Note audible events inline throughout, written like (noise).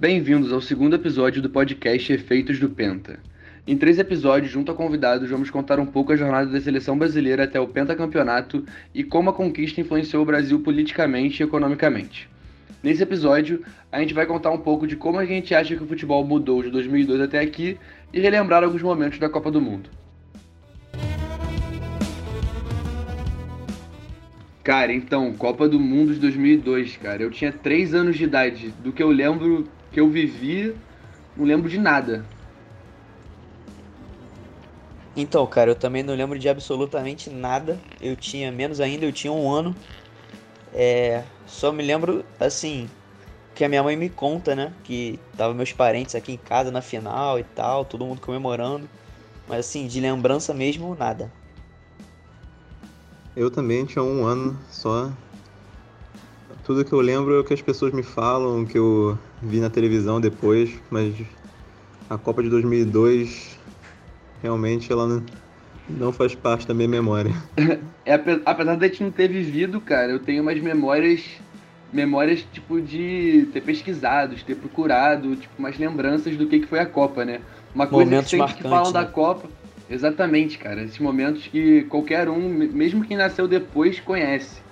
Bem-vindos ao segundo episódio do podcast Efeitos do Penta. Em três episódios, junto a convidados, vamos contar um pouco a jornada da seleção brasileira até o pentacampeonato e como a conquista influenciou o Brasil politicamente e economicamente. Nesse episódio, a gente vai contar um pouco de como a gente acha que o futebol mudou de 2002 até aqui e relembrar alguns momentos da Copa do Mundo. Cara, então, Copa do Mundo de 2002, cara. Eu tinha 3 anos de idade. Do que eu lembro que eu vivi, não lembro de nada. Então, cara, eu também não lembro de absolutamente nada. Eu tinha, menos ainda, eu tinha um ano. É, só me lembro, assim, que a minha mãe me conta, né? Que tava meus parentes aqui em casa na final e tal, todo mundo comemorando. Mas assim, de lembrança mesmo, nada. Eu também tinha um ano só. Tudo que eu lembro é o que as pessoas me falam, que eu vi na televisão depois, mas a Copa de 2002 realmente ela não, não faz parte da minha memória. (laughs) É, apesar de a gente não ter vivido, cara, eu tenho umas memórias, memórias tipo de ter pesquisado, de ter procurado, tipo umas lembranças do que, que foi a Copa, né? Uma coisa Momentos que sempre marcantes, que falam né? da Copa, exatamente, cara, esses momentos que qualquer um, mesmo quem nasceu depois, conhece.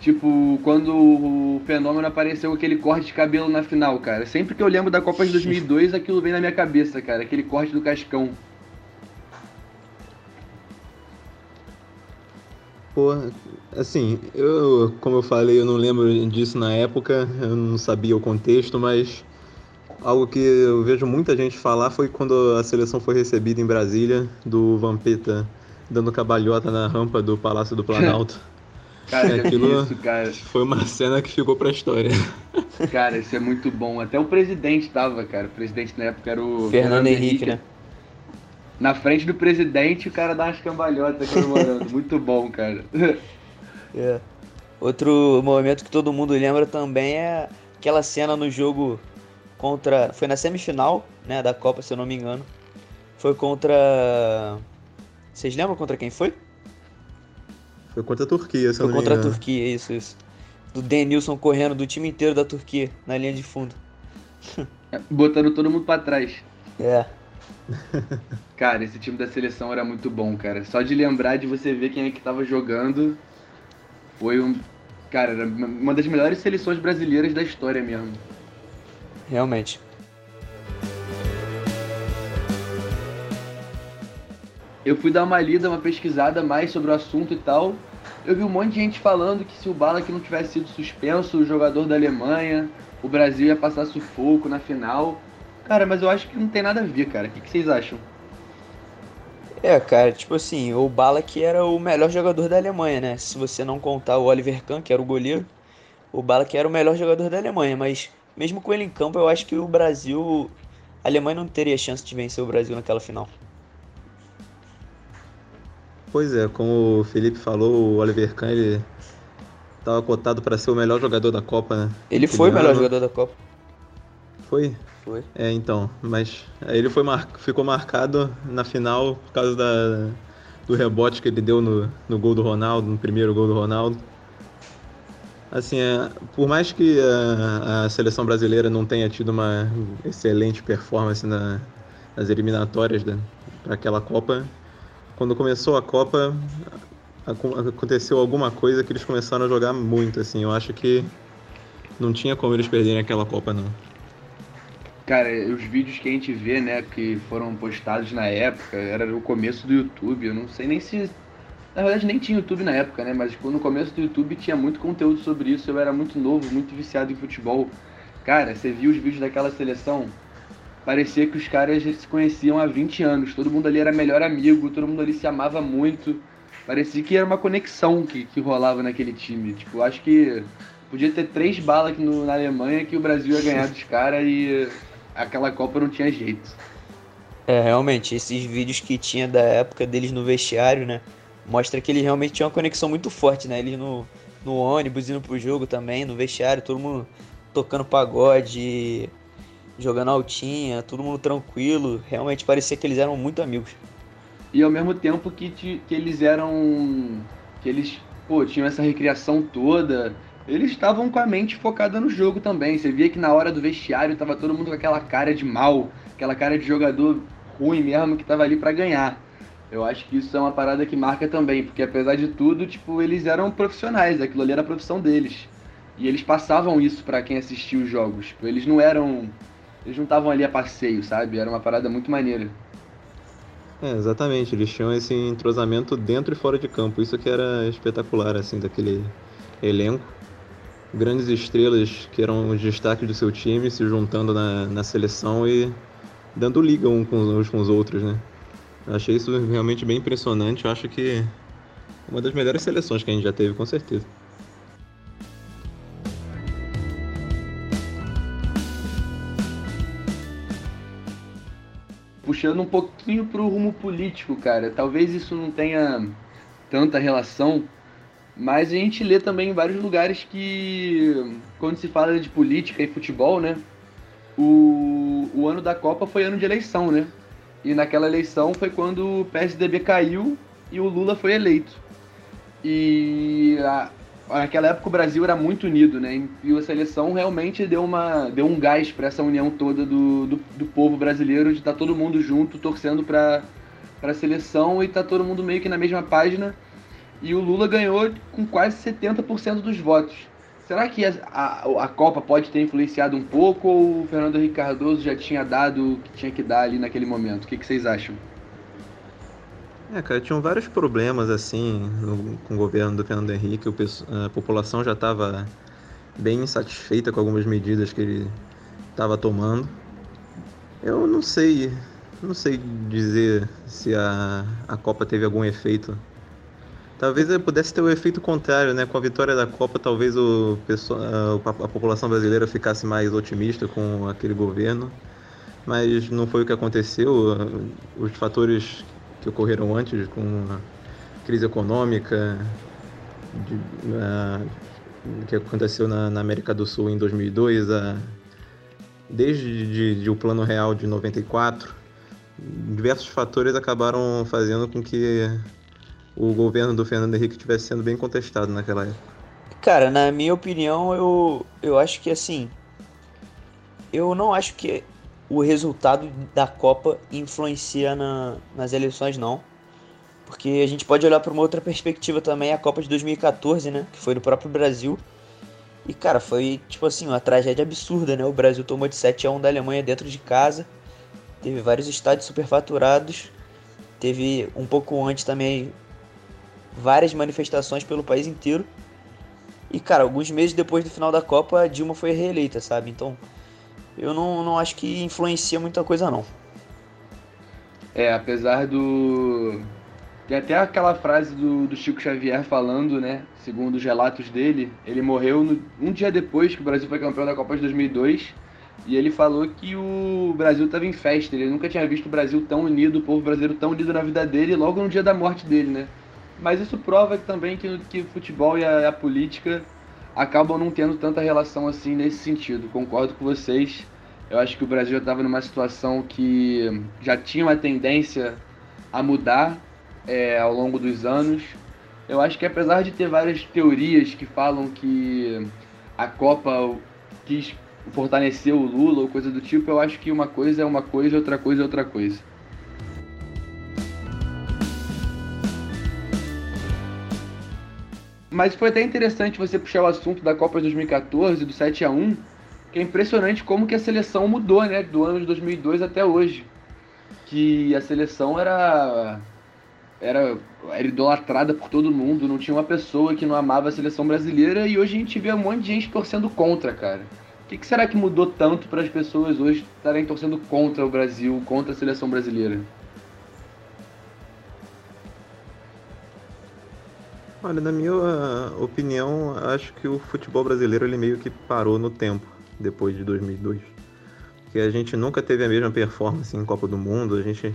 Tipo, quando o fenômeno apareceu com aquele corte de cabelo na final, cara. Sempre que eu lembro da Copa de 2002, aquilo vem na minha cabeça, cara. Aquele corte do Cascão. Pô, assim, eu, como eu falei, eu não lembro disso na época, eu não sabia o contexto, mas algo que eu vejo muita gente falar foi quando a seleção foi recebida em Brasília, do Vampeta dando cabalhota na rampa do Palácio do (laughs) Planalto. Cara, vi Aquilo- isso, cara. foi uma cena que ficou pra história. Cara, isso é muito bom. Até o presidente tava, cara. O presidente na época era o. Fernando Henrique, né? Na frente do presidente, o cara dá umas cambalhotas comemorando. muito bom, cara. (laughs) É. Outro momento que todo mundo lembra também é aquela cena no jogo contra. Foi na semifinal, né? Da Copa, se eu não me engano. Foi contra. Vocês lembram contra quem foi? Foi contra a Turquia, se eu Foi não me contra a engano. Turquia, isso, isso. Do Denilson correndo do time inteiro da Turquia na linha de fundo. Botando todo mundo pra trás. É. (laughs) Cara, esse time da seleção era muito bom, cara. Só de lembrar de você ver quem é que tava jogando. Foi um. Cara, era uma das melhores seleções brasileiras da história mesmo. Realmente. Eu fui dar uma lida, uma pesquisada mais sobre o assunto e tal. Eu vi um monte de gente falando que se o Balak não tivesse sido suspenso, o jogador da Alemanha, o Brasil ia passar sufoco na final. Cara, mas eu acho que não tem nada a ver, cara. O que, que vocês acham? É, cara, tipo assim, o Balak era o melhor jogador da Alemanha, né? Se você não contar o Oliver Kahn, que era o goleiro, o Balak era o melhor jogador da Alemanha, mas mesmo com ele em campo, eu acho que o Brasil, a Alemanha não teria chance de vencer o Brasil naquela final. Pois é, como o Felipe falou, o Oliver Kahn, ele tava cotado para ser o melhor jogador da Copa, né? Ele foi o melhor ano. jogador da Copa. Foi? Foi. É, então, mas ele foi mar... ficou marcado na final por causa da... do rebote que ele deu no... no gol do Ronaldo, no primeiro gol do Ronaldo. Assim, é, por mais que a... a seleção brasileira não tenha tido uma excelente performance na... nas eliminatórias para aquela Copa, quando começou a Copa acon- aconteceu alguma coisa que eles começaram a jogar muito, assim. Eu acho que não tinha como eles perderem aquela Copa, não. Cara, os vídeos que a gente vê, né, que foram postados na época, era o começo do YouTube. Eu não sei nem se. Na verdade, nem tinha YouTube na época, né? Mas no começo do YouTube tinha muito conteúdo sobre isso. Eu era muito novo, muito viciado em futebol. Cara, você viu os vídeos daquela seleção? Parecia que os caras se conheciam há 20 anos. Todo mundo ali era melhor amigo, todo mundo ali se amava muito. Parecia que era uma conexão que, que rolava naquele time. Tipo, acho que podia ter três balas aqui no- na Alemanha que o Brasil ia ganhar dos caras e aquela Copa não tinha jeito. É, realmente, esses vídeos que tinha da época deles no vestiário, né? Mostra que eles realmente tinham uma conexão muito forte, né? Eles no, no ônibus, indo pro jogo também, no vestiário, todo mundo tocando pagode, jogando altinha, todo mundo tranquilo. Realmente parecia que eles eram muito amigos. E ao mesmo tempo que, ti- que eles eram. que eles, pô, tinham essa recriação toda, eles estavam com a mente focada no jogo também. Você via que na hora do vestiário tava todo mundo com aquela cara de mal, aquela cara de jogador ruim mesmo que tava ali para ganhar. Eu acho que isso é uma parada que marca também, porque apesar de tudo, tipo, eles eram profissionais, aquilo ali era a profissão deles. E eles passavam isso para quem assistia os jogos. Tipo, eles não eram eles não estavam ali a passeio, sabe? Era uma parada muito maneira. É, exatamente, eles tinham esse entrosamento dentro e fora de campo. Isso que era espetacular, assim, daquele elenco. Grandes estrelas que eram os destaques do seu time se juntando na, na seleção e dando liga um com, uns com os outros, né? Eu achei isso realmente bem impressionante. Eu acho que uma das melhores seleções que a gente já teve, com certeza. Puxando um pouquinho pro rumo político, cara. Talvez isso não tenha tanta relação, mas a gente lê também em vários lugares que quando se fala de política e futebol, né? O, o ano da Copa foi ano de eleição, né? E naquela eleição foi quando o PSDB caiu e o Lula foi eleito. E a, naquela época o Brasil era muito unido, né? E a seleção realmente deu, uma, deu um gás para essa união toda do, do, do, povo brasileiro, de estar tá todo mundo junto, torcendo para a seleção e tá todo mundo meio que na mesma página. E o Lula ganhou com quase 70% dos votos. Será que a, a, a, Copa pode ter influenciado um pouco ou o Fernando Henrique Cardoso já tinha dado o que tinha que dar ali naquele momento? O que, que vocês acham? É, cara, tinham vários problemas assim no, com o governo do Fernando Henrique. O, a população já estava bem insatisfeita com algumas medidas que ele estava tomando. Eu não sei, não sei dizer se a, a Copa teve algum efeito. Talvez pudesse ter o efeito contrário, né? Com a vitória da Copa, talvez o, a população brasileira ficasse mais otimista com aquele governo. Mas não foi o que aconteceu. Os fatores que ocorreram antes, com a crise econômica de, que aconteceu na, na, América do Sul em 2002, a, desde de, de o Plano Real de 94, diversos fatores acabaram fazendo com que o governo do Fernando Henrique estivesse sendo bem contestado naquela época. Cara, na minha opinião, eu, eu acho que assim. Eu não acho que o resultado da Copa influencia na, nas eleições, não. Porque a gente pode olhar para uma outra perspectiva também, a Copa de 2014, né? Que foi do próprio Brasil. E, cara, foi, tipo assim, uma tragédia absurda, né? O Brasil tomou de 7 a 1 da Alemanha dentro de casa. Teve vários estádios superfaturados. Teve, um pouco antes também, várias manifestações pelo país inteiro. E, cara, alguns meses depois do final da Copa, a Dilma foi reeleita, sabe? Então, eu não, não acho que influencia muita coisa não. É, apesar do. Tem até aquela frase do, do Chico Xavier falando, né? Segundo os relatos dele, ele morreu no, um dia depois que o Brasil foi campeão da Copa de 2002. E ele falou que o Brasil estava em festa. Ele nunca tinha visto o Brasil tão unido, o povo brasileiro tão unido na vida dele, logo no dia da morte dele, né? Mas isso prova também que, que o futebol e a, a política acabam não tendo tanta relação assim nesse sentido. Concordo com vocês. Eu acho que o Brasil já estava numa situação que já tinha uma tendência a mudar é, ao longo dos anos. Eu acho que apesar de ter várias teorias que falam que a Copa quis fortalecer o Lula ou coisa do tipo, eu acho que uma coisa é uma coisa, outra coisa é outra coisa. Mas foi até interessante você puxar o assunto da Copa de 2014, do 7 a 1 que é impressionante como que a seleção mudou, né, do ano de 2002 até hoje. Que a seleção era era, era idolatrada por todo mundo, não tinha uma pessoa que não amava a seleção brasileira e hoje a gente vê um monte de gente torcendo contra, cara. O que, que será que mudou tanto para as pessoas hoje estarem torcendo contra o Brasil, contra a seleção brasileira? Olha, na minha uh, opinião, acho que o futebol brasileiro ele meio que parou no tempo depois de 2002. Porque a gente nunca teve a mesma performance em Copa do Mundo, a gente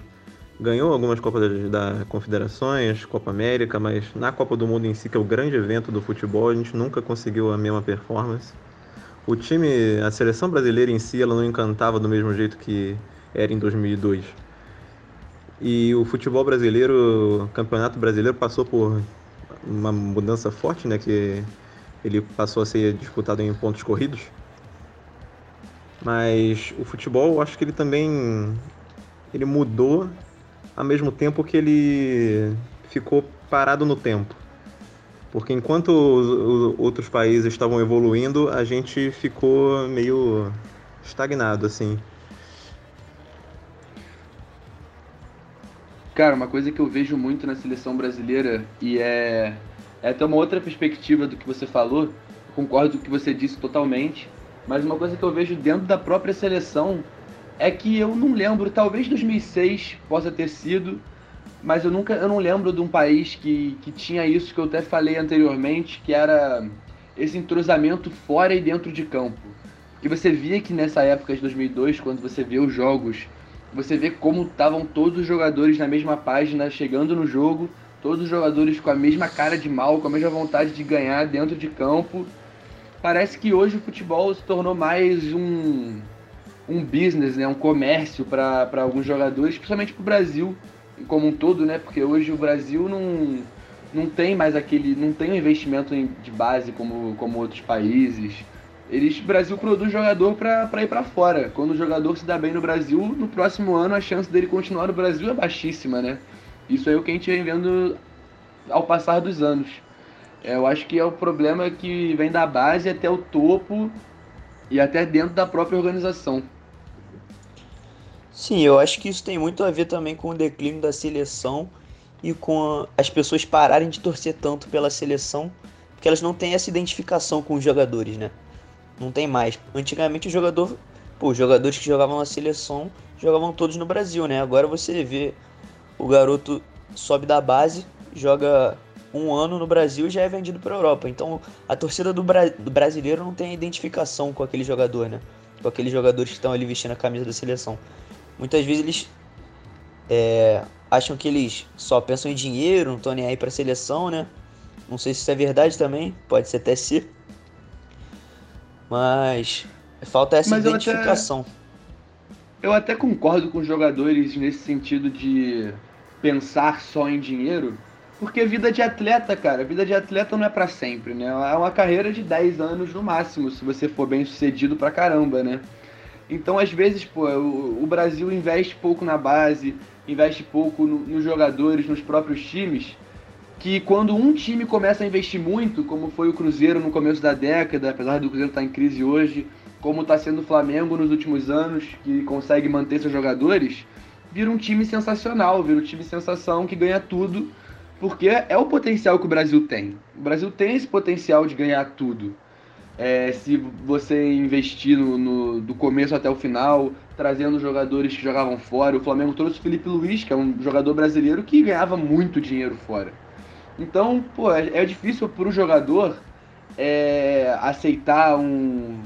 ganhou algumas Copas da Confederações, Copa América, mas na Copa do Mundo em si, que é o grande evento do futebol, a gente nunca conseguiu a mesma performance. O time, a seleção brasileira em si, ela não encantava do mesmo jeito que era em 2002. E o futebol brasileiro, o campeonato brasileiro passou por uma mudança forte, né, que ele passou a ser disputado em pontos corridos. Mas o futebol, eu acho que ele também ele mudou ao mesmo tempo que ele ficou parado no tempo. Porque enquanto os, os outros países estavam evoluindo, a gente ficou meio estagnado assim. Cara, uma coisa que eu vejo muito na seleção brasileira e é, é até uma outra perspectiva do que você falou, eu concordo com o que você disse totalmente, mas uma coisa que eu vejo dentro da própria seleção é que eu não lembro, talvez 2006 possa ter sido, mas eu nunca, eu não lembro de um país que, que tinha isso que eu até falei anteriormente, que era esse entrosamento fora e dentro de campo. Que você via que nessa época de 2002, quando você vê os jogos você vê como estavam todos os jogadores na mesma página, chegando no jogo, todos os jogadores com a mesma cara de mal, com a mesma vontade de ganhar dentro de campo. Parece que hoje o futebol se tornou mais um, um business, né? um comércio para alguns jogadores, principalmente para o Brasil como um todo, né? porque hoje o Brasil não, não tem mais aquele. não tem um investimento de base como, como outros países eles, o Brasil produz jogador para ir para fora. Quando o jogador se dá bem no Brasil, no próximo ano a chance dele continuar no Brasil é baixíssima, né? Isso é o que a gente vem vendo ao passar dos anos. É, eu acho que é o problema que vem da base até o topo e até dentro da própria organização. Sim, eu acho que isso tem muito a ver também com o declínio da seleção e com as pessoas pararem de torcer tanto pela seleção, porque elas não têm essa identificação com os jogadores, né? Não tem mais. Antigamente o jogador. Pô, os jogadores que jogavam na seleção jogavam todos no Brasil, né? Agora você vê o garoto sobe da base, joga um ano no Brasil e já é vendido para Europa. Então a torcida do, bra do, brasileiro não tem identificação com aquele jogador, né? Com aqueles jogadores que estão ali vestindo a camisa da seleção. Muitas vezes eles é, acham que eles só pensam em dinheiro, não estão nem aí para a seleção, né? Não sei se isso é verdade também, pode ser até ser. Mas falta essa Mas identificação. Eu até, eu até concordo com os jogadores nesse sentido de pensar só em dinheiro, porque vida de atleta, cara, vida de atleta não é para sempre, né? É uma carreira de 10 anos no máximo, se você for bem sucedido pra caramba, né? Então, às vezes, pô, o, Brasil investe pouco na base, investe pouco no, nos jogadores, nos próprios times, que quando um time começa a investir muito, como foi o Cruzeiro no começo da década, apesar do Cruzeiro estar em crise hoje, como está sendo o Flamengo nos últimos anos, que consegue manter seus jogadores, vira um time sensacional, vira um time sensação que ganha tudo, porque é o potencial que o Brasil tem. O Brasil tem esse potencial de ganhar tudo. É, se você investir no, no, do começo até o final, trazendo jogadores que jogavam fora. O Flamengo trouxe o Felipe Luiz, que é um jogador brasileiro que ganhava muito dinheiro fora. Então, pô, é, é difícil para o jogador é, aceitar um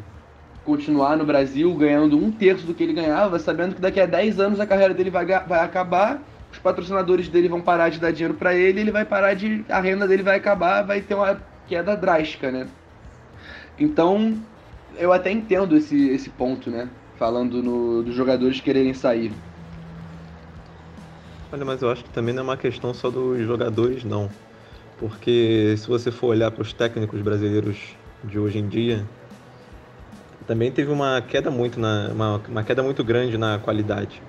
continuar no Brasil ganhando um terço do que ele ganhava, sabendo que daqui a 10 anos a carreira dele vai, vai acabar, os patrocinadores dele vão parar de dar dinheiro para ele, ele vai parar de. a renda dele vai acabar, vai ter uma queda drástica, né? Então, eu até entendo esse, esse ponto, né? Falando no, dos jogadores quererem sair. Olha, mas eu acho que também não é uma questão só dos jogadores, não porque se você for olhar para os técnicos brasileiros de hoje em dia, também teve uma queda muito na uma, uma queda muito grande na qualidade,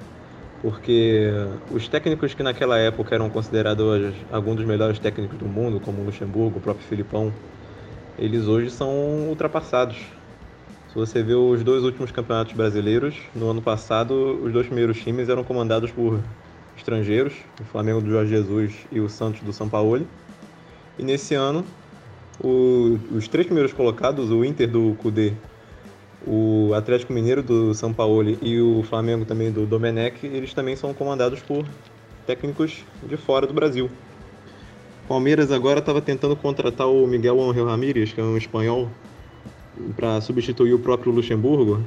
porque os técnicos que naquela época eram considerados alguns dos melhores técnicos do mundo, como o Luxemburgo, o próprio Filipão, eles hoje são ultrapassados. Se você vê os dois últimos campeonatos brasileiros, no ano passado os dois primeiros times eram comandados por estrangeiros, o Flamengo do Jorge Jesus e o Santos do São Paulo e nesse ano, o, os três primeiros colocados, o Inter do Cudê, o Atlético Mineiro do São Paulo e o Flamengo também do Domenech, eles também são comandados por técnicos de fora do Brasil. Palmeiras agora estava tentando contratar o Miguel Angel Ramírez, que é um espanhol, para substituir o próprio Luxemburgo,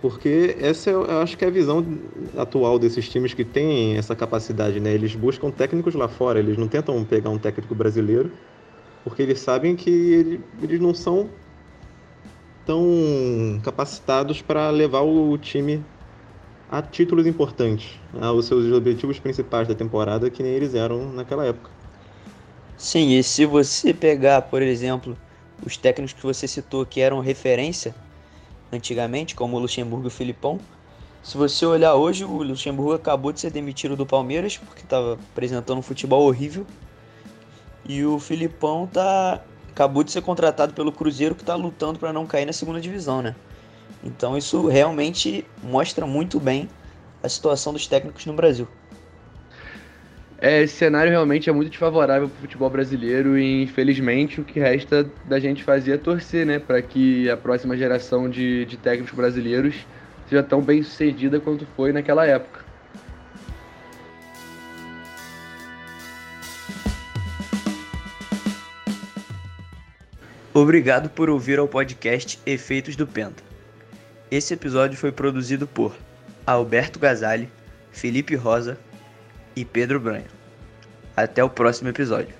porque essa eu acho que é a visão atual desses times que têm essa capacidade, né? Eles buscam técnicos lá fora, eles não tentam pegar um técnico brasileiro, porque eles sabem que eles não são tão capacitados para levar o time a títulos importantes, aos seus objetivos principais da temporada, que nem eles eram naquela época. Sim, e se você pegar, por exemplo, os técnicos que você citou que eram referência antigamente, como o Luxemburgo e o Filipão, se você olhar hoje, o Luxemburgo acabou de ser demitido do Palmeiras porque estava apresentando um futebol horrível. E o Filipão tá acabou de ser contratado pelo Cruzeiro que está lutando para não cair na segunda divisão, né? Então isso realmente mostra muito bem a situação dos técnicos no Brasil. É, esse cenário realmente é muito desfavorável para o futebol brasileiro e infelizmente o que resta da gente fazer é torcer, né, para que a próxima geração de, de técnicos brasileiros seja tão bem sucedida quanto foi naquela época. Obrigado por ouvir ao podcast Efeitos do Penta. Esse episódio foi produzido por Alberto Gazali, Felipe Rosa e Pedro Branho. Até o próximo episódio.